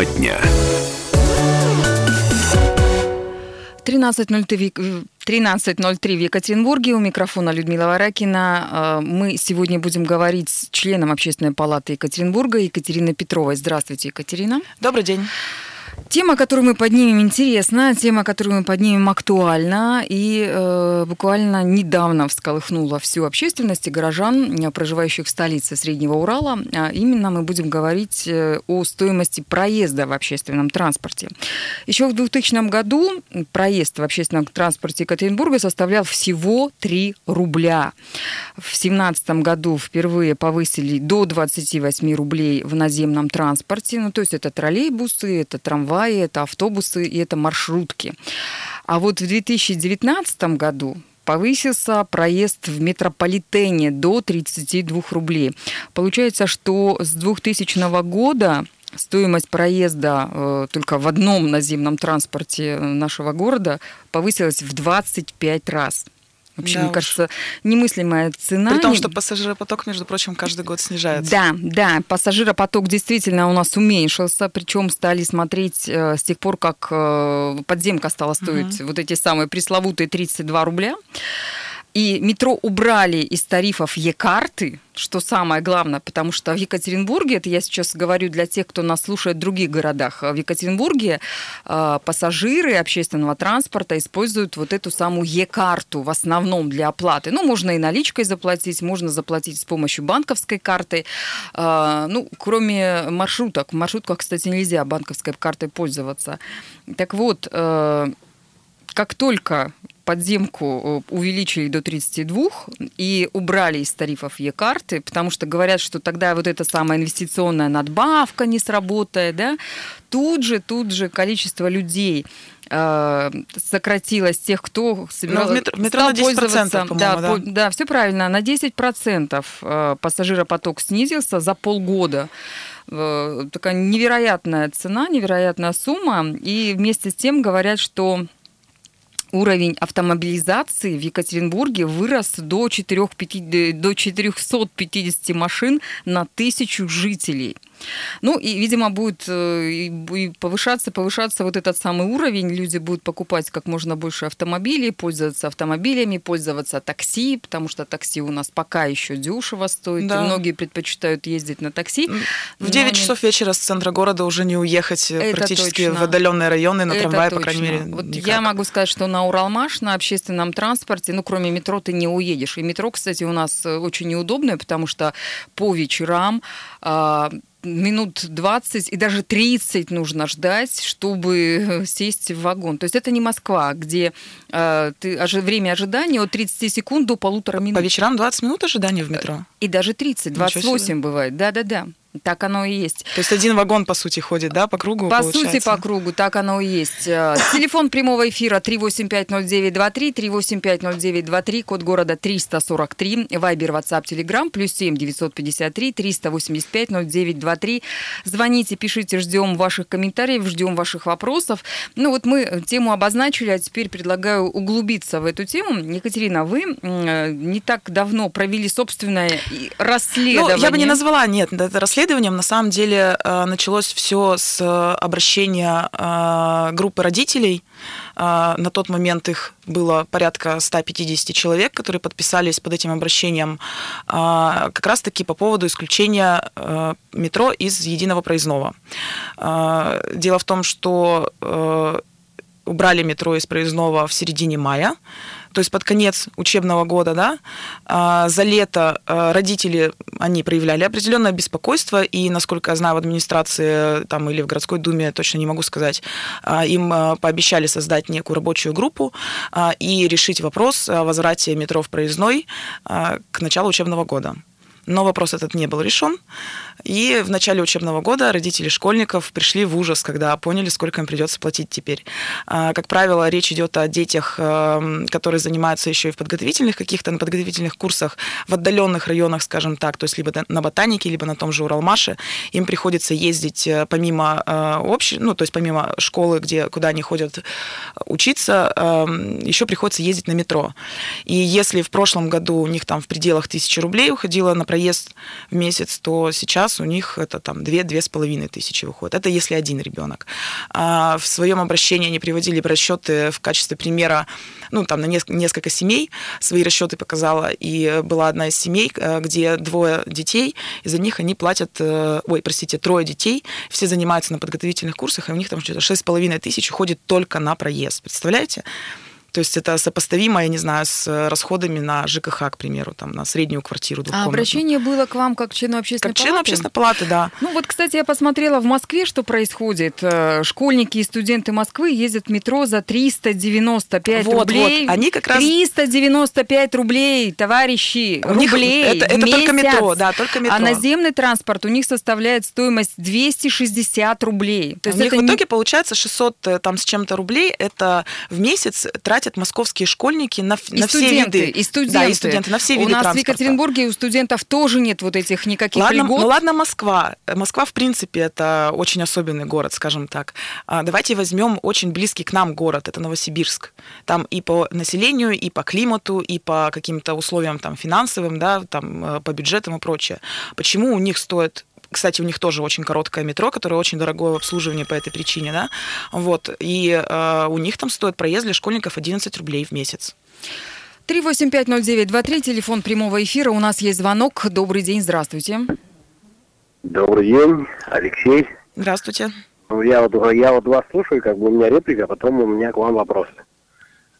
Тема дня. 13.03 13.03 в Екатеринбурге. У микрофона Людмила Варакина. Э, мы сегодня будем говорить с членом Общественной палаты Екатеринбурга Екатериной Петровой. Здравствуйте, Екатерина. Добрый день. Тема, которую мы поднимем, интересна, тема, которую мы поднимем, актуальна и э, буквально недавно всколыхнула всю общественность и горожан, проживающих в столице Среднего Урала. А именно мы будем говорить э, о стоимости проезда в общественном транспорте. Еще в 2000 году проезд в общественном транспорте Екатеринбурга составлял всего 3 рубля. В 2017 году впервые повысили до 28 рублей в наземном транспорте. Ну, то есть это троллейбусы, это трамваи, трамваи, это автобусы и это маршрутки. А вот в 2019 году повысился проезд в метрополитене до 32 рублей. Получается, что с 2000 года стоимость проезда э, только в одном наземном транспорте нашего города повысилась в 25 раз. Вообще, да мне уж. кажется, немыслимая цена. При том, что пассажиропоток, между прочим, каждый год снижается. Да, да, пассажиропоток действительно у нас уменьшился, причем стали смотреть э, с тех пор, как э, подземка стала стоить угу. вот эти самые пресловутые 32 рубля. И метро убрали из тарифов Е-карты, что самое главное, потому что в Екатеринбурге, это я сейчас говорю для тех, кто нас слушает в других городах, в Екатеринбурге э, пассажиры общественного транспорта используют вот эту самую Е-карту в основном для оплаты. Ну, можно и наличкой заплатить, можно заплатить с помощью банковской карты. Э, ну, кроме маршруток. В маршрутках, кстати, нельзя банковской картой пользоваться. Так вот, э, как только подземку э, увеличили до 32 и убрали из тарифов Е-карты, потому что говорят, что тогда вот эта самая инвестиционная надбавка не сработает, да, тут же, тут же количество людей э, сократилось тех, кто собирал, ну, метро, метро на 10%, пользоваться. Да, да. По, да, все правильно. На 10% э, пассажиропоток снизился за полгода такая невероятная цена, невероятная сумма. И вместе с тем говорят, что уровень автомобилизации в Екатеринбурге вырос до, 4, до 450 машин на тысячу жителей. Ну и, видимо, будет э, повышаться, повышаться вот этот самый уровень. Люди будут покупать как можно больше автомобилей, пользоваться автомобилями, пользоваться такси, потому что такси у нас пока еще дешево стоит. Да. И многие предпочитают ездить на такси. В 9 они... часов вечера с центра города уже не уехать э, Это практически точно. в отдаленные районы на Это трамвае, точно. по крайней мере. Вот я могу сказать, что на Уралмаш, на общественном транспорте, ну, кроме метро, ты не уедешь. И метро, кстати, у нас э, очень неудобное, потому что по вечерам а, минут 20 и даже 30 нужно ждать, чтобы сесть в вагон. То есть это не Москва, где э, ты, ожи, время ожидания от 30 секунд до полутора минут. По вечерам 20 минут ожидания в метро? И даже 30, 28 бывает. Да-да-да. Так оно и есть. То есть один вагон, по сути, ходит, да, по кругу? По получается? сути, по кругу, так оно и есть. Э, телефон прямого эфира 3850923, 3850923, код города 343, Вайбер, WhatsApp, Telegram, плюс 7 953 385 0923. Звоните, пишите, ждем ваших комментариев, ждем ваших вопросов. Ну вот мы тему обозначили, а теперь предлагаю углубиться в эту тему. Екатерина, вы э, не так давно провели собственное расследование. Ну, я бы не назвала, нет, это расследование расследованием на самом деле э, началось все с обращения э, группы родителей. Э, на тот момент их было порядка 150 человек, которые подписались под этим обращением как раз-таки по поводу исключения метро из единого проездного. Дело в том, что убрали метро из проездного в середине мая то есть под конец учебного года, да, а, за лето а, родители, они проявляли определенное беспокойство, и, насколько я знаю, в администрации там, или в городской думе, точно не могу сказать, а, им пообещали создать некую рабочую группу и решить вопрос о возврате метро в проездной к началу учебного года. Но вопрос этот не был решен. И в начале учебного года родители школьников пришли в ужас, когда поняли, сколько им придется платить теперь. А, как правило, речь идет о детях, эм, которые занимаются еще и в подготовительных каких-то, на подготовительных курсах в отдаленных районах, скажем так, то есть либо на ботанике, либо на том же Уралмаше. Им приходится ездить э, помимо э, общей, ну, то есть помимо школы, где, куда они ходят учиться, эм, еще приходится ездить на метро. И если в прошлом году у них там в пределах тысячи рублей уходило на проезд проезд в месяц, то сейчас у них это там 2-2,5 тысячи выходит. Это если один ребенок. А в своем обращении они приводили расчеты в качестве примера, ну, там, на несколько семей свои расчеты показала, и была одна из семей, э, где двое детей, из-за них они платят, э, ой, простите, трое детей, все занимаются на подготовительных курсах, и у них там что-то 6,5 тысяч уходит только на проезд. Представляете? То есть это сопоставимо, я не знаю, с э, расходами на ЖКХ, к примеру, там, на среднюю квартиру А обращение было к вам как члену общественной как палаты? Как члену общественной палаты, да. Ну вот, кстати, я посмотрела в Москве, что происходит. Э, школьники и студенты Москвы ездят в метро за 395 вот, рублей. Вот, они как раз... 395 рублей, товарищи, у рублей это, это месяц. только метро, да, только метро. А наземный транспорт у них составляет стоимость 260 рублей. То есть у них в итоге не... получается 600 э, там с чем-то рублей, это в месяц тратят тратят московские школьники на, и на все виды. И студенты. Да, и студенты, на все виды У нас транспорта. в Екатеринбурге у студентов тоже нет вот этих никаких ладно, льгот. Ну ладно, Москва. Москва, в принципе, это очень особенный город, скажем так. А, давайте возьмем очень близкий к нам город, это Новосибирск. Там и по населению, и по климату, и по каким-то условиям там, финансовым, да, там, э, по бюджетам и прочее. Почему у них стоит кстати, у них тоже очень короткое метро, которое очень дорогое в обслуживании по этой причине, да. Вот. И э, у них там стоит проезд для школьников 11 рублей в месяц. 3850923, телефон прямого эфира. У нас есть звонок. Добрый день, здравствуйте. Добрый день, Алексей. Здравствуйте. Ну, я вот, я вот вас слушаю, как бы у меня реплика, а потом у меня к вам вопрос.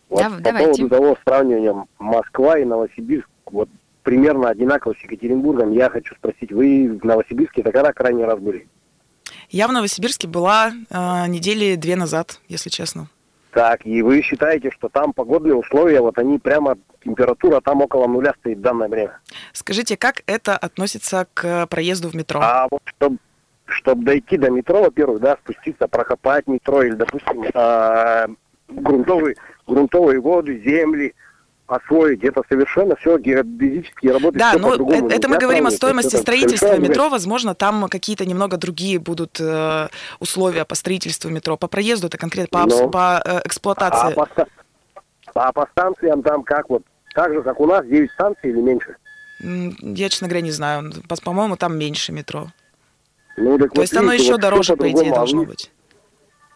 Вот да, по давайте. поводу того сравнивания Москва и Новосибирск, вот примерно одинаково с Екатеринбургом. Я хочу спросить, вы в Новосибирске это когда крайний раз были? Я в Новосибирске была э, недели две назад, если честно. Так, и вы считаете, что там погодные условия, вот они прямо, температура там около нуля стоит в данное время? Скажите, как это относится к проезду в метро? А вот чтобы чтобы дойти до метро, во-первых, да, спуститься, прокопать метро или, допустим, э, грунтовые, грунтовые воды, земли, освоить. Это совершенно все геодезически работает. Да, но это, это мы говорим о стоимости строительства метро. Возможно, там какие-то немного другие будут э, условия по строительству метро. По проезду это конкретно по, но, по э, эксплуатации. А по, а по станциям там как вот? Так же, как у нас, 9 станций или меньше? Я, честно говоря, не знаю. По-моему, там меньше метро. Ну, так То вот есть оно еще дороже, по идее, должно быть.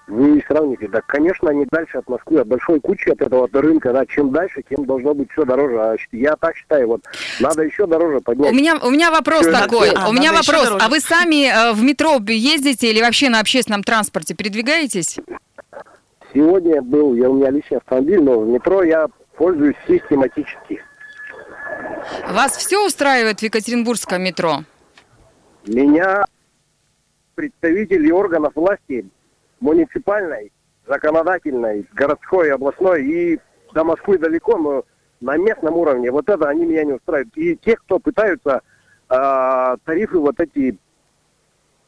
Вы сравните. Да, конечно, они дальше от Москвы, от большой кучи от этого от рынка. Да, чем дальше, тем должно быть все дороже. А я так считаю, вот надо еще дороже поднять. У меня, у меня вопрос все такой. А, у меня вопрос. А вы сами э, в метро ездите или вообще на общественном транспорте передвигаетесь? Сегодня был, я, у меня личный автомобиль, но в метро я пользуюсь систематически. Вас все устраивает в Екатеринбургском метро? Меня представители органов власти муниципальной, законодательной, городской, областной и до Москвы далеко, но на местном уровне. Вот это они меня не устраивают. И те, кто пытаются э, тарифы вот эти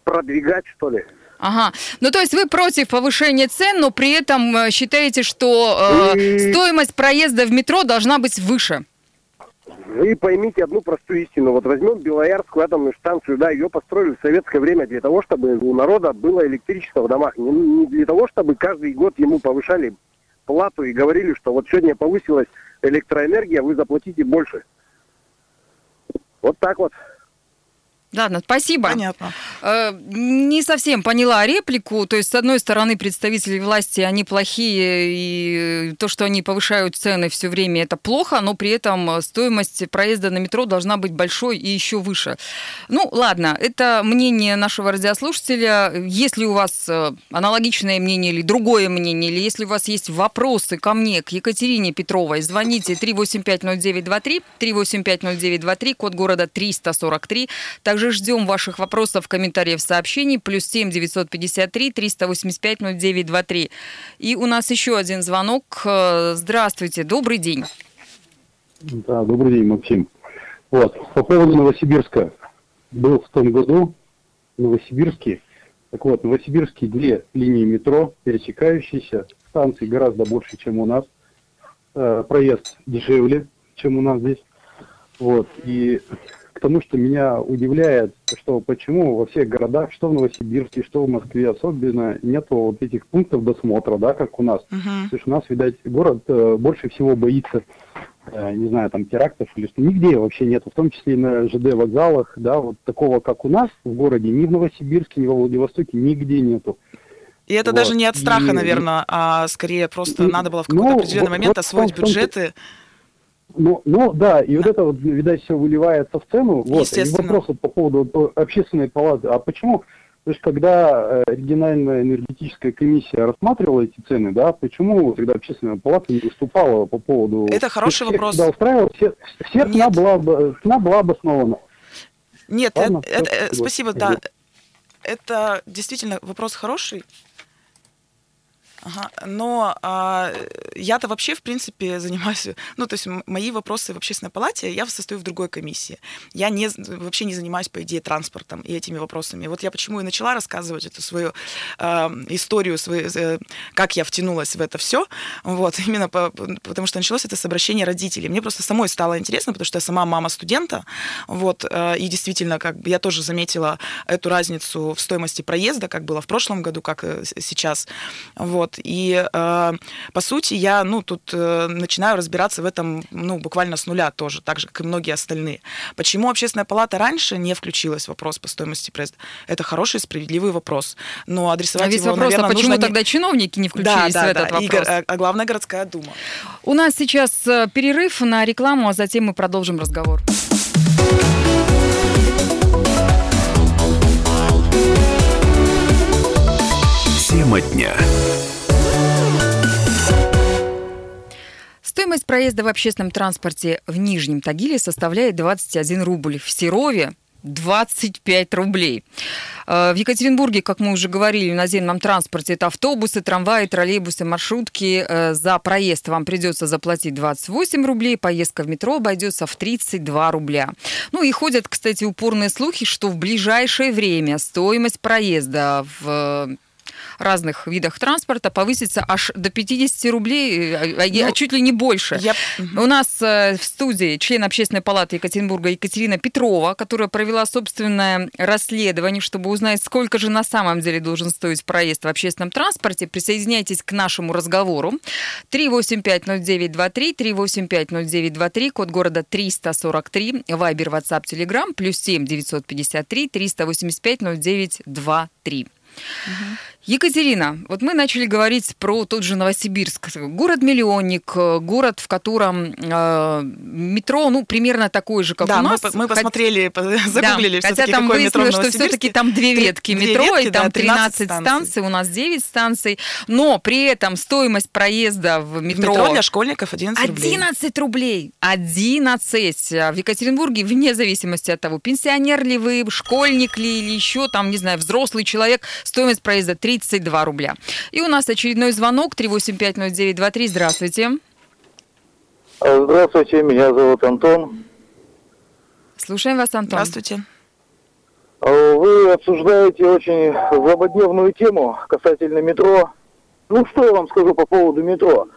продвигать, что ли. Ага. Ну, то есть вы против повышения цен, но при этом э, считаете, что э, и... стоимость проезда в метро должна быть выше? Вы поймите одну простую истину. Вот возьмем Белоярскую атомную станцию, да, ее построили в советское время для того, чтобы у народа было электричество в домах. Не, не для того, чтобы каждый год ему повышали плату и говорили, что вот сегодня повысилась электроэнергия, вы заплатите больше. Вот так вот. Ладно, спасибо. Понятно. Э, не совсем поняла реплику. То есть, с одной стороны, представители власти, они плохие, и то, что они повышают цены все время, это плохо, но при этом стоимость проезда на метро должна быть большой и еще выше. Ну, ладно, это мнение нашего радиослушателя. Если у вас э, аналогичное мнение или другое мнение, или если у вас есть вопросы ко мне, к Екатерине Петровой, звоните 3850923, 3850923, код города 343. Также ждем ваших вопросов, комментариев, сообщений. Плюс 7 953 385 0923. И у нас еще один звонок. Здравствуйте, добрый день. Да, добрый день, Максим. Вот, по поводу Новосибирска. Был в том году в Новосибирске. Так вот, в Новосибирске две линии метро, пересекающиеся. Станций гораздо больше, чем у нас. Э, проезд дешевле, чем у нас здесь. Вот, и к тому, что меня удивляет, что почему во всех городах, что в Новосибирске, что в Москве особенно, нету вот этих пунктов досмотра, да, как у нас. Uh-huh. Потому что у нас, видать, город э, больше всего боится э, не знаю, там терактов или что, нигде вообще нету, в том числе и на ЖД вокзалах, да, вот такого, как у нас в городе, ни в Новосибирске, ни во Владивостоке нигде нету. И это вот. даже не от страха, и, наверное, а скорее просто и, надо было в какой-то ну, определенный вот, момент вот, освоить том, бюджеты. Ну, ну да, и вот это вот, видать, все выливается в цену. Вот, и вопрос вот по поводу общественной палаты. А почему то есть, когда э, региональная энергетическая комиссия рассматривала эти цены, да, почему тогда общественная палата не выступала по поводу... Это хороший всех, вопрос. Всегда устраивала, все, все цена, была, цена была обоснована. Нет, Ладно, это, это, э, спасибо, да. Это действительно вопрос хороший. Ага. Но а, я-то вообще, в принципе, занимаюсь... Ну, то есть мои вопросы в общественной палате, я состою в другой комиссии. Я не, вообще не занимаюсь, по идее, транспортом и этими вопросами. Вот я почему и начала рассказывать эту свою э, историю, свою, э, как я втянулась в это все. Вот, именно по, потому что началось это с обращения родителей. Мне просто самой стало интересно, потому что я сама мама студента. Вот, э, и действительно, как бы я тоже заметила эту разницу в стоимости проезда, как было в прошлом году, как э, сейчас. Вот. И, э, по сути, я, ну, тут э, начинаю разбираться в этом, ну, буквально с нуля тоже, так же, как и многие остальные. Почему общественная палата раньше не включилась в вопрос по стоимости проезда? Это хороший, справедливый вопрос. Но адресовать а ведь его, вопрос, наверное, а почему нужно тогда не... чиновники не включились да, да, в этот да. вопрос? И, а главная городская дума. У нас сейчас э, перерыв на рекламу, а затем мы продолжим разговор. Тема дня. Стоимость проезда в общественном транспорте в Нижнем Тагиле составляет 21 рубль. В Серове 25 рублей. Э, в Екатеринбурге, как мы уже говорили, в наземном транспорте это автобусы, трамваи, троллейбусы, маршрутки. Э, за проезд вам придется заплатить 28 рублей, поездка в метро обойдется в 32 рубля. Ну и ходят, кстати, упорные слухи, что в ближайшее время стоимость проезда в разных видах транспорта повысится аж до 50 рублей, а, а, ну, а чуть ли не больше. Я... У нас э, в студии член общественной палаты Екатеринбурга Екатерина Петрова, которая провела собственное расследование, чтобы узнать, сколько же на самом деле должен стоить проезд в общественном транспорте. Присоединяйтесь к нашему разговору. 3850923, 3850923, код города 343, Вайбер, WhatsApp, Telegram, плюс 7 953 385 0923. Угу. Екатерина, вот мы начали говорить про тот же Новосибирск. Город-миллионник, город, в котором э, метро, ну, примерно такой же, как да, у нас. Мы, мы посмотрели, загуглили да, Хотя там выяснилось, что все-таки там две ветки две метро, ветки, и там да, 13 станций. станций, у нас 9 станций. Но при этом стоимость проезда в метро... В метро для школьников 11 рублей. 11 рублей! 11! В Екатеринбурге, вне зависимости от того, пенсионер ли вы, школьник ли, или еще там, не знаю, взрослый человек, стоимость проезда 3 32 рубля. И у нас очередной звонок 3850923. Здравствуйте. Здравствуйте, меня зовут Антон. Слушаем вас, Антон. Здравствуйте. Вы обсуждаете очень злободневную тему касательно метро. Ну, что я вам скажу по поводу метро?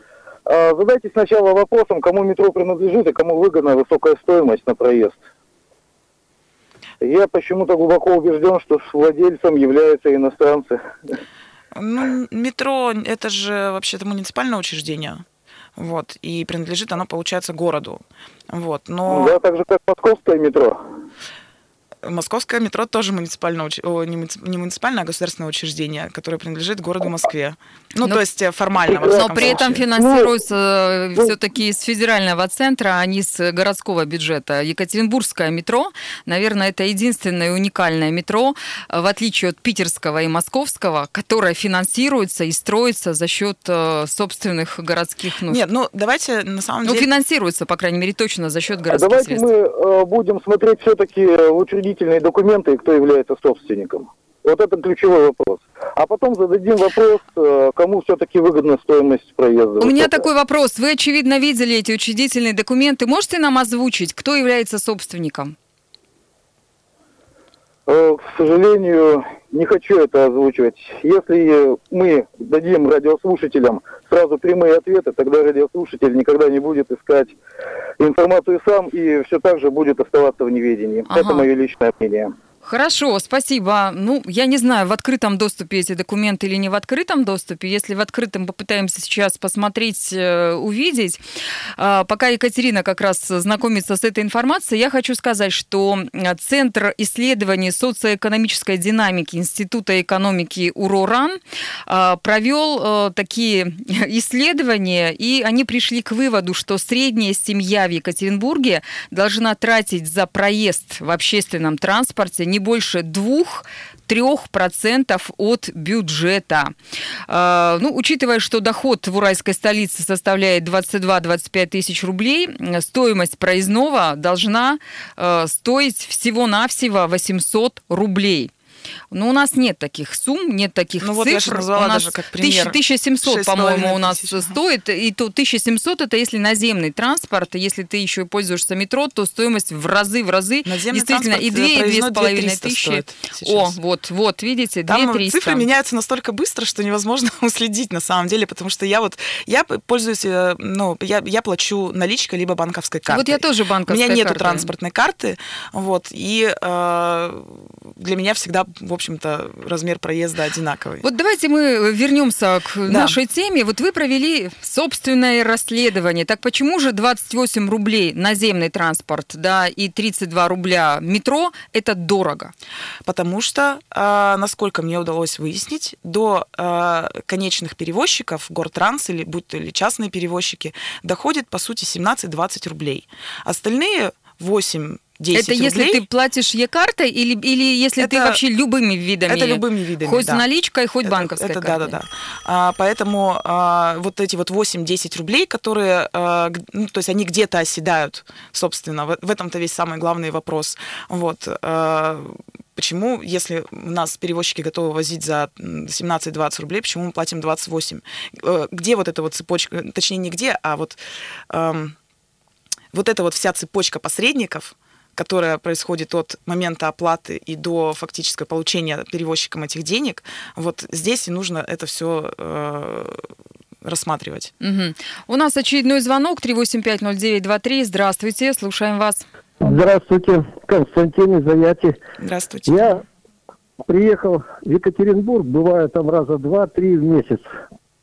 Задайте сначала вопросом, кому метро принадлежит и кому выгодна высокая стоимость на проезд. Я почему-то глубоко убежден, что владельцем являются иностранцы. Ну, метро – это же вообще-то муниципальное учреждение. Вот, и принадлежит оно, получается, городу. Вот, но... Да, так же, как московское метро. Московское метро тоже муниципальное, о, не муниципальное, а государственное учреждение, которое принадлежит городу Москве. Ну, но, то есть э, формально. Но при этом финансируется ну, все-таки из федерального центра, а не с городского бюджета. Екатеринбургское метро, наверное, это единственное уникальное метро, в отличие от питерского и московского, которое финансируется и строится за счет э, собственных городских нужд. Нет, ну давайте на самом ну, деле... Ну, финансируется, по крайней мере, точно за счет городских давайте средств. Давайте мы э, будем смотреть все-таки учредительные учредительные документы и кто является собственником. Вот это ключевой вопрос. А потом зададим вопрос, э, кому все-таки выгодна стоимость проезда. У меня это. такой вопрос. Вы, очевидно, видели эти учредительные документы. Можете нам озвучить, кто является собственником? Э, к сожалению, не хочу это озвучивать. Если мы дадим радиослушателям сразу прямые ответы, тогда радиослушатель никогда не будет искать информацию сам и все так же будет оставаться в неведении. Ага. Это мое личное мнение. Хорошо, спасибо. Ну, я не знаю, в открытом доступе эти документы или не в открытом доступе. Если в открытом попытаемся сейчас посмотреть, э, увидеть. А, пока Екатерина как раз знакомится с этой информацией, я хочу сказать, что Центр исследований социоэкономической динамики Института экономики УРОРАН а, провел э, такие исследования, и они пришли к выводу, что средняя семья в Екатеринбурге должна тратить за проезд в общественном транспорте не больше двух 3% от бюджета. А, ну, учитывая, что доход в уральской столице составляет 22-25 тысяч рублей, стоимость проездного должна э, стоить всего-навсего 800 рублей. Но ну, у нас нет таких сумм, нет таких ну, цифр. Вот я же назвала у нас даже как пример. 1700, по-моему, у нас тысяч. стоит. И то 1700 это если наземный транспорт. Если ты еще пользуешься метро, то стоимость в разы, в разы. Наземный действительно, и 2, и 2,5 тысячи. О, вот, вот, видите, 2 300. цифры меняются настолько быстро, что невозможно уследить на самом деле, потому что я вот, я пользуюсь, э, ну, я, я плачу наличкой либо банковской картой. Вот я тоже банковская У меня нету карта. транспортной карты, вот, и э, для меня всегда, в общем-то, размер проезда одинаковый. Вот давайте мы вернемся к да. нашей теме. Вот вы провели собственное расследование. Так почему же 28 рублей наземный транспорт, да, и 32 рубля метро – это дорого? Потому что, а, насколько мне удалось выяснить, до а, конечных перевозчиков, Гортранс или будь то или частные перевозчики, доходит, по сути, 17-20 рублей. Остальные 8 10 Это если рублей. ты платишь Е-картой или, или если это, ты вообще любыми видами? Это любыми видами, Хоть да. наличкой, хоть это, банковской это, картой. Да, да, да. А, поэтому а, вот эти вот 8-10 рублей, которые, а, ну, то есть они где-то оседают, собственно, в, в этом-то весь самый главный вопрос. Вот. А, Почему, если у нас перевозчики готовы возить за 17-20 рублей, почему мы платим 28? Э, где вот эта вот цепочка, точнее не где, а вот, эм, вот эта вот вся цепочка посредников – которая происходит от момента оплаты и до фактического получения перевозчиком этих денег, вот здесь и нужно это все э, рассматривать. Угу. У нас очередной звонок 3850923. Здравствуйте, слушаем вас. Здравствуйте, Константин из Аяти. Здравствуйте. Я приехал в Екатеринбург, бываю там раза два-три в месяц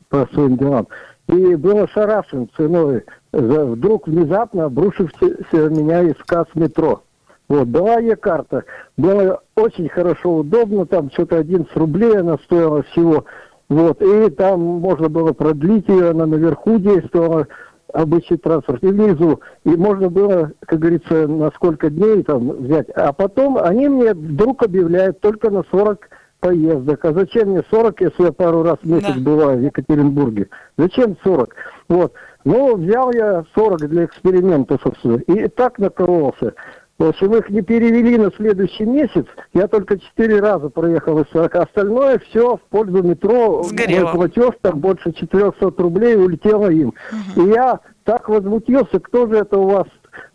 по своим делам. И был ошарашен ценой. Вдруг внезапно обрушився меня из касс метро. Вот, была ей карта. Было очень хорошо, удобно, там что-то 11 рублей она стоила всего. Вот, и там можно было продлить ее, она наверху действовала, обычный транспорт, и внизу. И можно было, как говорится, на сколько дней там взять. А потом они мне вдруг объявляют только на 40 поездок. А зачем мне 40, если я пару раз в месяц да. бываю в Екатеринбурге? Зачем 40? Вот. Ну, взял я 40 для эксперимента, собственно, и так накололся. В общем, их не перевели на следующий месяц. Я только четыре раза проехал из 40. Остальное все в пользу метро. Сгорело. Мой платеж там больше 400 рублей улетело им. Угу. И я так возмутился, кто же это у вас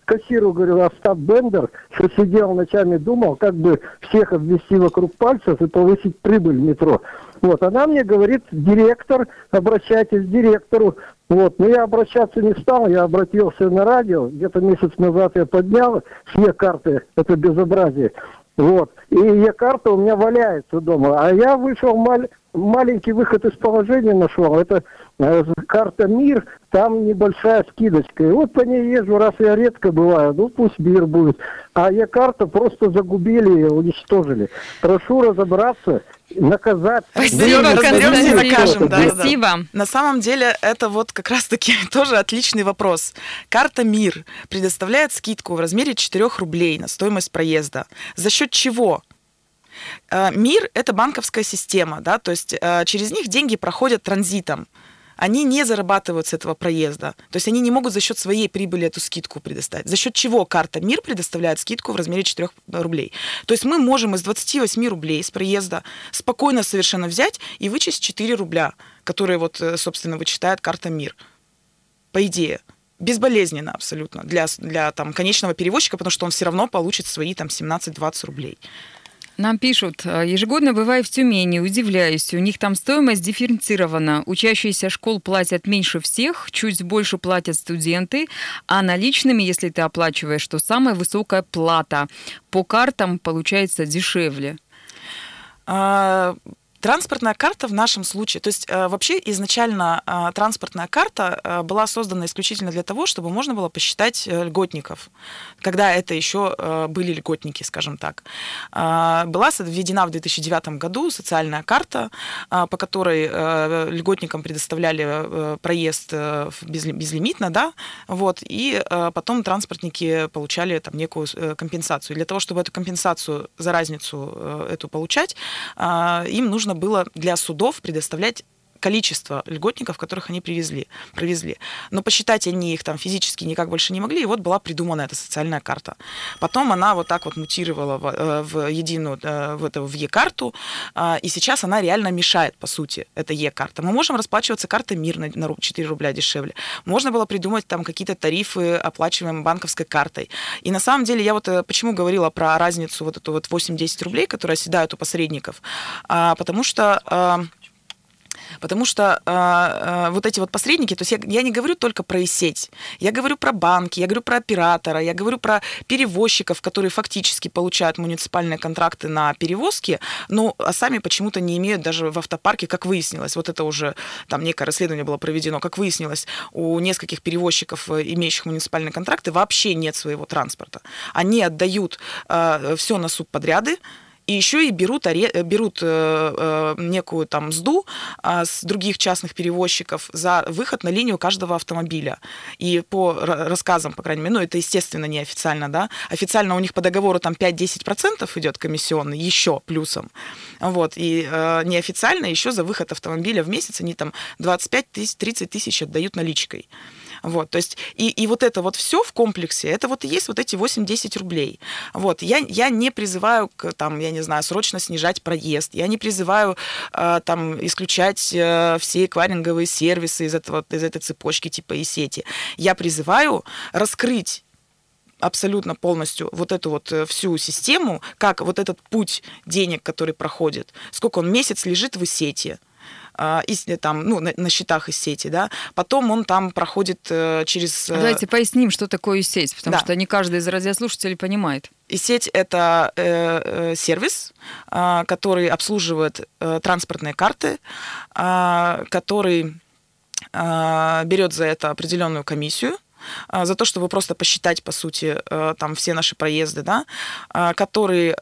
кассиру, говорю, Остап Бендер, что сидел ночами, думал, как бы всех обвести вокруг пальцев и повысить прибыль метро. Вот, она мне говорит, директор, обращайтесь к директору. Вот, но я обращаться не стал, я обратился на радио, где-то месяц назад я поднял все карты, это безобразие. Вот, и Е-карта у меня валяется дома, а я вышел, маль... маленький выход из положения нашел, это карта МИР, там небольшая скидочка. И вот по ней езжу, раз я редко бываю, ну пусть МИР будет. А Е-карта просто загубили, уничтожили. Прошу разобраться наказать. Спасибо, разберемся закажем. Да, Спасибо. Да. На самом деле это вот как раз-таки тоже отличный вопрос. Карта МИР предоставляет скидку в размере 4 рублей на стоимость проезда. За счет чего? Э, МИР – это банковская система, да, то есть э, через них деньги проходят транзитом они не зарабатывают с этого проезда. То есть они не могут за счет своей прибыли эту скидку предоставить. За счет чего карта МИР предоставляет скидку в размере 4 рублей. То есть мы можем из 28 рублей с проезда спокойно совершенно взять и вычесть 4 рубля, которые вот, э, собственно, вычитает карта МИР. По идее безболезненно абсолютно для, для там, конечного перевозчика, потому что он все равно получит свои там 17-20 рублей. Нам пишут, «Э, ежегодно бываю в Тюмени, удивляюсь, у них там стоимость дифференцирована. Учащиеся школ платят меньше всех, чуть больше платят студенты, а наличными, если ты оплачиваешь, то самая высокая плата. По картам получается дешевле. А, Транспортная карта в нашем случае, то есть э, вообще изначально э, транспортная карта э, была создана исключительно для того, чтобы можно было посчитать льготников, когда это еще были льготники, скажем так. Была введена в 2009 году социальная карта, по которой льготникам предоставляли проезд безлимитно, да, вот, и потом транспортники получали там некую компенсацию. Для того, чтобы эту компенсацию за разницу эту получать, им нужно было для судов предоставлять количество льготников, которых они привезли, провезли. Но посчитать они их там физически никак больше не могли, и вот была придумана эта социальная карта. Потом она вот так вот мутировала в, э, в единую, э, в, эту, в Е-карту, а, и сейчас она реально мешает, по сути, эта Е-карта. Мы можем расплачиваться картой мир на, на 4 рубля дешевле. Можно было придумать там какие-то тарифы, оплачиваемые банковской картой. И на самом деле я вот э, почему говорила про разницу вот эту вот 8-10 рублей, которые оседают у посредников, а, потому что Потому что э, э, вот эти вот посредники, то есть я, я не говорю только про сеть, я говорю про банки, я говорю про оператора, я говорю про перевозчиков, которые фактически получают муниципальные контракты на перевозки, но а сами почему-то не имеют даже в автопарке, как выяснилось, вот это уже там некое расследование было проведено, как выяснилось, у нескольких перевозчиков, э, имеющих муниципальные контракты, вообще нет своего транспорта. Они отдают э, все на субподряды, и еще и берут, э, берут э, э, некую там мзду а, с других частных перевозчиков за выход на линию каждого автомобиля. И по рассказам, по крайней мере, ну это естественно неофициально, да, официально у них по договору там 5-10% идет комиссионный, еще плюсом. Вот, и неофициально еще за выход автомобиля в месяц они там 25 тысяч, 30 тысяч отдают наличкой. Вот, то есть, и, и вот это вот все в комплексе, это вот и есть вот эти 8-10 рублей. Вот, я, я не призываю, к, там, я не знаю, срочно снижать проезд, я не призываю э, там исключать э, все эквайринговые сервисы из, этого, из этой цепочки типа и сети. Я призываю раскрыть абсолютно полностью вот эту вот э, всю систему, как вот этот путь денег, который проходит, сколько он месяц лежит в сети, а, там, ну, на, на счетах из сети, да, потом он там проходит э, через... Э, Давайте поясним, что такое сеть, потому да. что не каждый из радиослушателей понимает. И сеть это э, сервис, э, который обслуживает э, транспортные карты, э, который э, берет за это определенную комиссию, за то, чтобы просто посчитать, по сути, там все наши проезды, да, который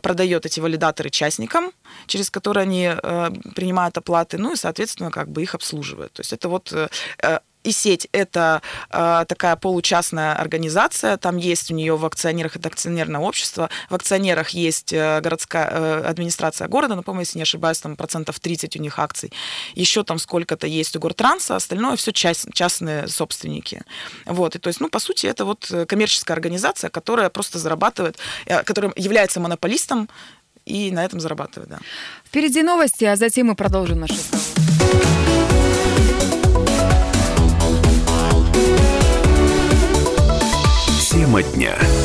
продает эти валидаторы частникам, через которые они э, принимают оплаты, ну и, соответственно, как бы их обслуживают. То есть это вот э, э и сеть это э, такая получастная организация, там есть у нее в акционерах это акционерное общество, в акционерах есть э, городская э, администрация города, напомню, если не ошибаюсь, там процентов 30 у них акций, еще там сколько-то есть у Гортранса, остальное все часть, частные собственники. Вот, и то есть, ну, по сути, это вот коммерческая организация, которая просто зарабатывает, э, которая является монополистом и на этом зарабатывать, да. Впереди новости, а затем мы продолжим наш разговор. Тема дня.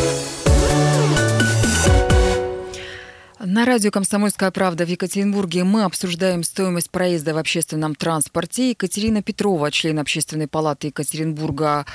На радио «Комсомольская правда» в Екатеринбурге мы обсуждаем стоимость проезда в общественном транспорте. Екатерина Петрова, член Общественной палаты Екатеринбурга,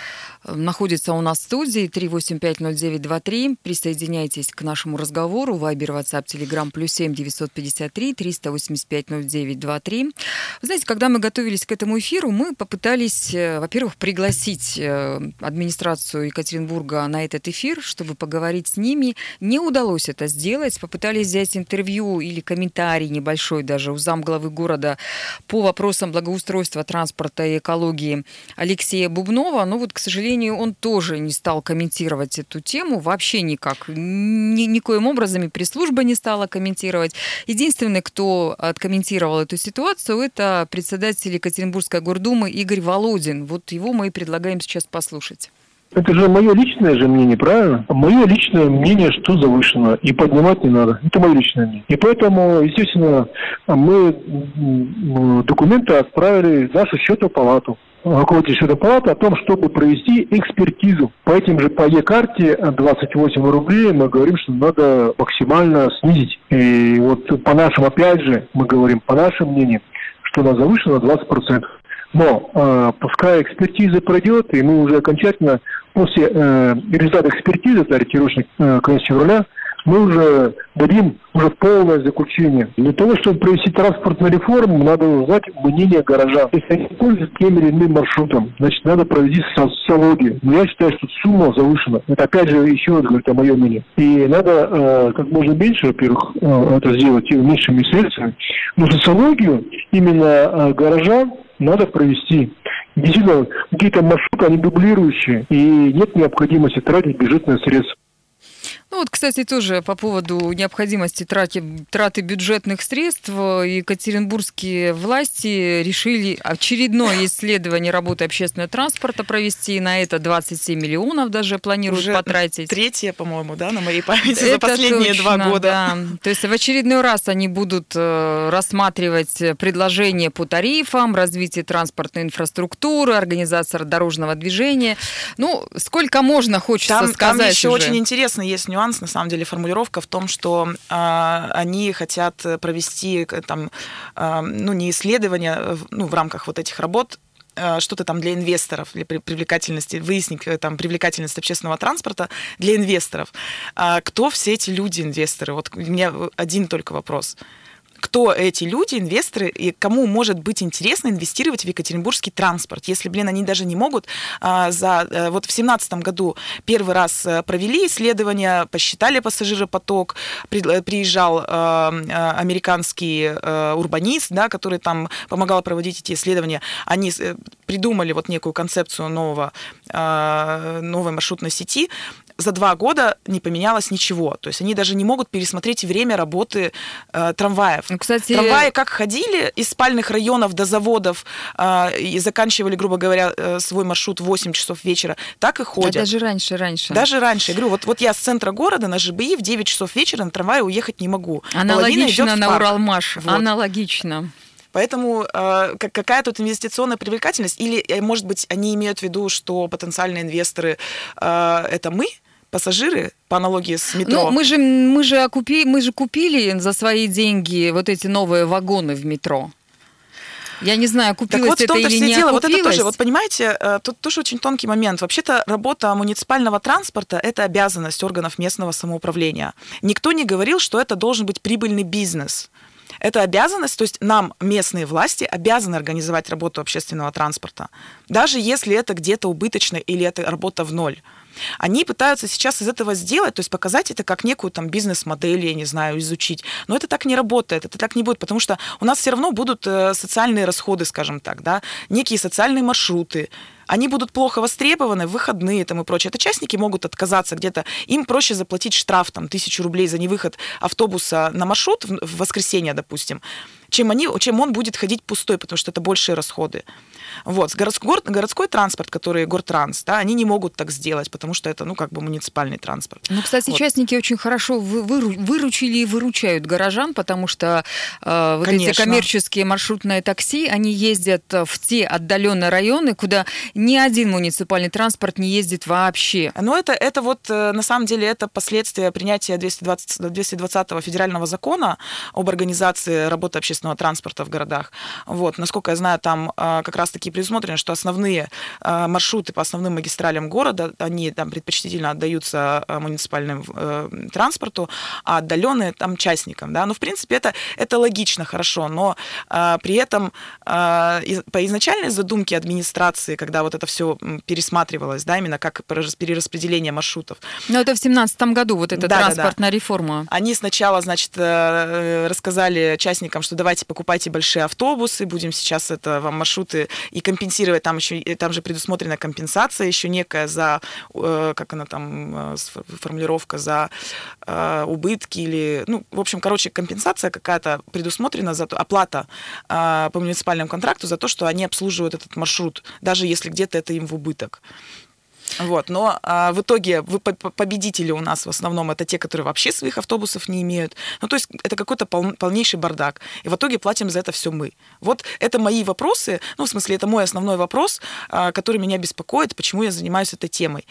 э, находится у нас в студии 3850923. Присоединяйтесь к нашему разговору. Вайбер, WhatsApp, Telegram, плюс 7 953 385 0923. Вы знаете, когда мы готовились к этому эфиру, мы попытались, э, во-первых, пригласить э, администрацию Екатеринбурга на этот эфир, чтобы поговорить с ними. Не удалось это сделать. Попытались взять интервью или комментарий небольшой даже у замглавы города по вопросам благоустройства, транспорта и экологии Алексея Бубнова, но вот, к сожалению, он тоже не стал комментировать эту тему вообще никак. Ни, никоим образом и пресс-служба не стала комментировать. Единственный, кто откомментировал эту ситуацию, это председатель Екатеринбургской гордумы Игорь Володин. Вот его мы и предлагаем сейчас послушать. Это же мое личное же мнение, правильно? Мое личное мнение, что завышено, и поднимать не надо. Это мое личное мнение. И поэтому, естественно, мы документы отправили в нашу счетную палату руководитель счетной палаты о том, чтобы провести экспертизу. По этим же, по Е-карте 28 рублей мы говорим, что надо максимально снизить. И вот по нашим, опять же, мы говорим, по нашим мнениям, что она завышена на 20%. Но э, пускай экспертиза пройдет, и мы уже окончательно после э, результата экспертизы, это ориентировочный э, конец февраля, мы уже дадим уже полное заключение. Для того, чтобы провести транспортную реформу, надо узнать мнение горожан. Если они пользуются тем или иным маршрутом, значит, надо провести социологию. Но я считаю, что сумма завышена. Это, опять же, еще раз говорит о моем мнении. И надо э, как можно меньше, во-первых, э, это сделать меньшими средствами. Но социологию именно э, горожан надо провести. Действительно, какие-то маршруты, они дублирующие, и нет необходимости тратить бюджетные средства. Ну вот, кстати, тоже по поводу необходимости трати, траты бюджетных средств, екатеринбургские власти решили очередное исследование работы общественного транспорта провести. На это 27 миллионов даже планируют Уже потратить. Третье, по-моему, да, на моей памяти за последние точно, два года. Да. То есть в очередной раз они будут э, рассматривать предложения по тарифам, развитие транспортной инфраструктуры, организация дорожного движения. Ну, сколько можно, хочется там, сказать Там еще уже. очень интересно есть нюанс нюанс, на самом деле, формулировка в том, что э, они хотят провести там, э, ну, не исследования ну, в рамках вот этих работ, что-то там для инвесторов, для привлекательности, выяснить там привлекательность общественного транспорта для инвесторов. А кто все эти люди, инвесторы? Вот у меня один только вопрос кто эти люди, инвесторы, и кому может быть интересно инвестировать в екатеринбургский транспорт, если, блин, они даже не могут а, за... А, вот в семнадцатом году первый раз э, провели исследования, посчитали пассажиропоток, при, э, приезжал а, американский а, урбанист, да, который там помогал проводить эти исследования, они придумали вот некую концепцию нового, а, новой маршрутной сети, за два года не поменялось ничего. То есть они даже не могут пересмотреть время работы э, трамваев. Ну, кстати... Трамваи как ходили из спальных районов до заводов э, и заканчивали, грубо говоря, э, свой маршрут в 8 часов вечера, так и ходят. Да, даже раньше, раньше. Даже раньше. Я говорю, вот, вот я с центра города на ЖБИ в 9 часов вечера на трамвае уехать не могу. Аналогично на Уралмаш. Вот. Аналогично. Поэтому э, какая тут инвестиционная привлекательность? Или, э, может быть, они имеют в виду, что потенциальные инвесторы э, это мы, пассажиры, по аналогии с метро. Ну, мы же, мы, же окупи, мы же купили за свои деньги вот эти новые вагоны в метро. Я не знаю, купилось так вот это или не дело. Вот это тоже, вот понимаете, э, тут тоже очень тонкий момент. Вообще-то работа муниципального транспорта – это обязанность органов местного самоуправления. Никто не говорил, что это должен быть прибыльный бизнес. Это обязанность, то есть нам, местные власти, обязаны организовать работу общественного транспорта, даже если это где-то убыточно или это работа в ноль. Они пытаются сейчас из этого сделать, то есть показать это как некую там бизнес-модель, я не знаю, изучить. Но это так не работает, это так не будет, потому что у нас все равно будут э, социальные расходы, скажем так, да, некие социальные маршруты, они будут плохо востребованы выходные там и прочее. Это частники могут отказаться где-то. Им проще заплатить штраф, там, тысячу рублей за невыход автобуса на маршрут в воскресенье, допустим, чем, они, чем он будет ходить пустой, потому что это большие расходы. Вот. Городской, городской транспорт, который Гортранс, да, они не могут так сделать, потому что это, ну, как бы муниципальный транспорт. Ну, кстати, вот. частники очень хорошо выручили и выручают горожан, потому что э, вот Конечно. эти коммерческие маршрутные такси, они ездят в те отдаленные районы, куда ни один муниципальный транспорт не ездит вообще. Но это, это вот, э, на самом деле, это последствия принятия 220, 220 федерального закона об организации работы общественного транспорта в городах. Вот, насколько я знаю, там э, как раз-таки таки предусмотрено, что основные а, маршруты по основным магистралям города, они там предпочтительно отдаются а, муниципальному э, транспорту, а отдаленные там частникам. Да? Ну, в принципе, это, это логично, хорошо, но а, при этом по изначальной задумке администрации, когда вот это все пересматривалось, да, именно как перераспределение маршрутов. Но это в семнадцатом году, вот эта да, транспортная да, да. реформа. Они сначала, значит, э, рассказали частникам, что давайте покупайте большие автобусы, будем сейчас это вам маршруты и компенсировать, там еще, там же предусмотрена компенсация еще некая за, э, как она там, э, формулировка, за э, убытки или, ну, в общем, короче, компенсация какая-то предусмотрена за то, оплата по муниципальному контракту за то, что они обслуживают этот маршрут, даже если где-то это им в убыток. Вот, но а, в итоге вы, победители у нас в основном это те, которые вообще своих автобусов не имеют. Ну, то есть это какой-то пол, полнейший бардак. И в итоге платим за это все мы. Вот это мои вопросы, ну, в смысле, это мой основной вопрос, а, который меня беспокоит, почему я занимаюсь этой темой.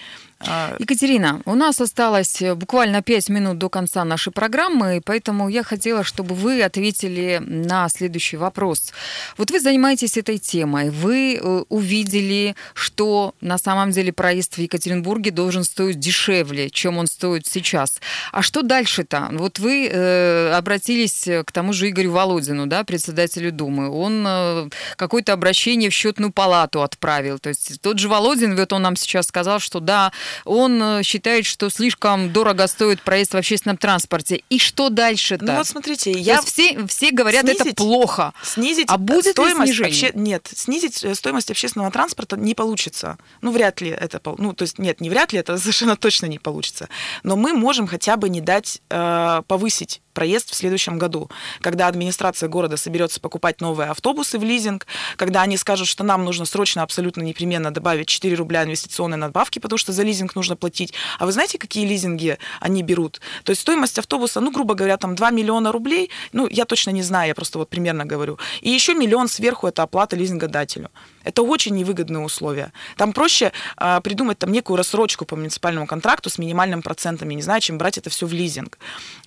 А, Екатерина, у нас осталось э, буквально 5 минут до конца нашей программы, поэтому я хотела, чтобы вы ответили на следующий вопрос. Вот вы занимаетесь этой темой, вы э, увидели, что на самом деле проезд в Екатеринбурге должен стоить дешевле, чем он стоит сейчас. А что дальше-то? Вот вы э, обратились к тому же Игорю Володину, да, председателю Думы. Он э, какое-то обращение в счетную палату отправил. То есть тот же Володин, вот он нам сейчас сказал, что да, он э, считает, что слишком дорого стоит проезд в общественном транспорте. И что дальше-то? Ну вот смотрите, я... все, все говорят, снизить, это плохо. Снизить а будет стоимость обще... Нет, снизить э, стоимость общественного транспорта не получится. Ну, вряд ли это... Ну, то есть, нет, не вряд ли, это совершенно точно не получится. Но мы можем хотя бы не дать э, повысить проезд в следующем году, когда администрация города соберется покупать новые автобусы в лизинг, когда они скажут, что нам нужно срочно, абсолютно непременно добавить 4 рубля инвестиционной надбавки, потому что за лизинг нужно платить. А вы знаете, какие лизинги они берут? То есть стоимость автобуса, ну, грубо говоря, там 2 миллиона рублей, ну, я точно не знаю, я просто вот примерно говорю. И еще миллион сверху это оплата лизингодателю. Это очень невыгодные условия. Там проще э, придумать там некую рассрочку по муниципальному контракту с минимальным процентом, я не знаю, чем брать это все в лизинг.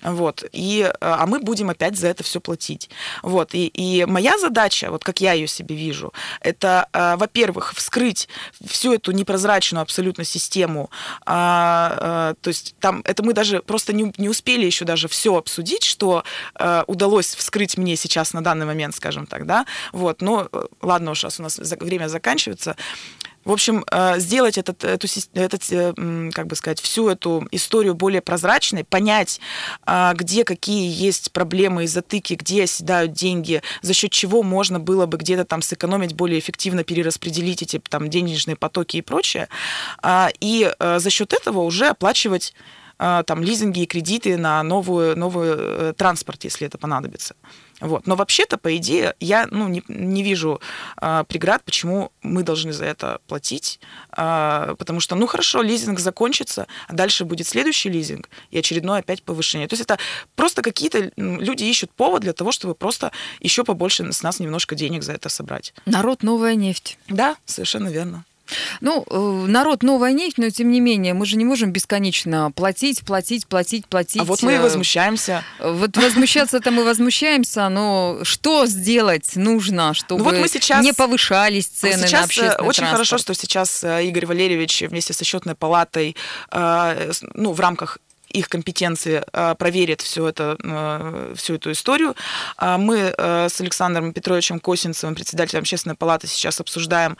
Вот. И, э, а мы будем опять за это все платить. Вот. И, и моя задача, вот как я ее себе вижу, это, э, во-первых, вскрыть всю эту непрозрачную абсолютно систему. Э, э, то есть там это мы даже просто не, не успели еще даже все обсудить, что удалось вскрыть мне сейчас на данный момент, скажем так, да. Вот. Но ладно уж, у нас время заканчивается. В общем, э, сделать этот, эту, этот, э, как бы сказать, всю эту историю более прозрачной, понять, а, где какие есть проблемы и затыки, где оседают деньги, за счет чего можно было бы где-то там сэкономить, более эффективно перераспределить эти там денежные потоки и прочее. И э, за счет этого уже оплачивать там лизинги и кредиты на новую, новый транспорт, если это понадобится. Вот. Но вообще-то, по идее, я ну, не, не вижу а, преград, почему мы должны за это платить. А, потому что, ну хорошо, лизинг закончится, а дальше будет следующий лизинг и очередное опять повышение. То есть это просто какие-то люди ищут повод для того, чтобы просто еще побольше с нас немножко денег за это собрать. Народ новая нефть. Да, совершенно верно. Ну, э, народ новая нефть, но тем не менее, мы же не можем бесконечно платить, платить, платить, платить. А вот мы и э, возмущаемся. Вот возмущаться-то мы возмущаемся, но что сделать нужно, чтобы ну, вот мы сейчас, не повышались цены сейчас на э, общественный Очень транспорт? хорошо, что сейчас Игорь Валерьевич вместе со счетной палатой ну, в рамках их компетенции а, проверит всю, это, а, всю эту историю. А, мы с Александром Петровичем Косинцевым, председателем общественной палаты, сейчас обсуждаем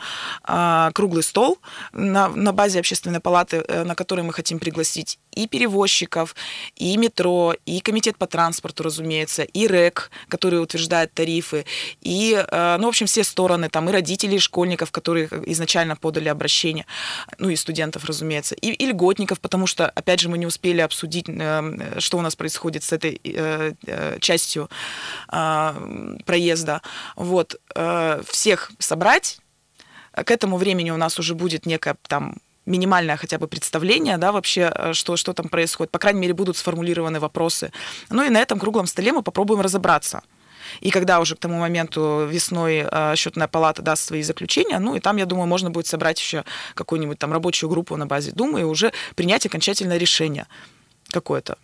круглый стол на, на базе общественной палаты, э, на который мы хотим пригласить и перевозчиков, и метро, и комитет по транспорту, разумеется, и РЭК, который утверждает тарифы, и, ну, в общем, все стороны, там, и родители, и школьников, которые изначально подали обращение, ну, и студентов, разумеется, и, и льготников, потому что, опять же, мы не успели обсудить обсудить, э, что у нас происходит с этой э, э, частью проезда. Вот. Всех собрать. К этому времени у нас уже будет некое там минимальное хотя бы представление, да, вообще, что, что там происходит. По крайней мере, будут сформулированы вопросы. Ну и на этом круглом столе мы попробуем разобраться. И когда уже к тому моменту весной счетная палата даст свои заключения, ну и там, я думаю, можно будет собрать еще какую-нибудь там рабочую группу на базе Думы и уже принять окончательное решение какое-то.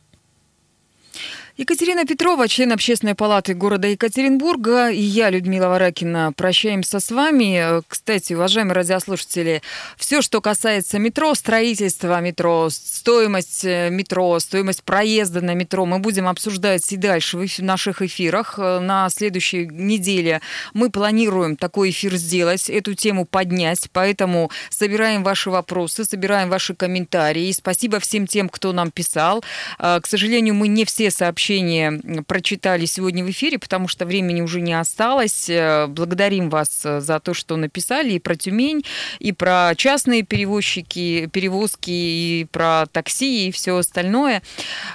Екатерина Петрова, член Общественной палаты города Екатеринбурга, и я, Людмила Варакина, прощаемся с вами. Кстати, уважаемые радиослушатели, все, что касается метро, строительства метро, стоимость э, метро, стоимость проезда на метро, мы будем обсуждать и дальше в наших эфирах. На следующей неделе мы планируем такой эфир сделать, эту тему поднять, поэтому собираем ваши вопросы, собираем ваши комментарии. Спасибо всем тем, кто нам писал. К сожалению, мы не все сообщения сообщения прочитали сегодня в эфире, потому что времени уже не осталось. Э, благодарим вас за то, что написали и про Тюмень, и про частные перевозчики, перевозки, и про такси, и все остальное.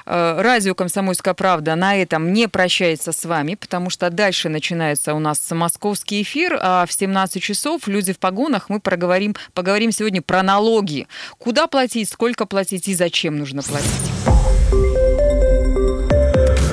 Радио «Комсомольская правда» на этом не прощается с вами, потому что дальше начинается у нас московский эфир, а в 17 часов «Люди в погонах» мы проговорим, поговорим сегодня про налоги. Куда платить, сколько платить и зачем нужно платить.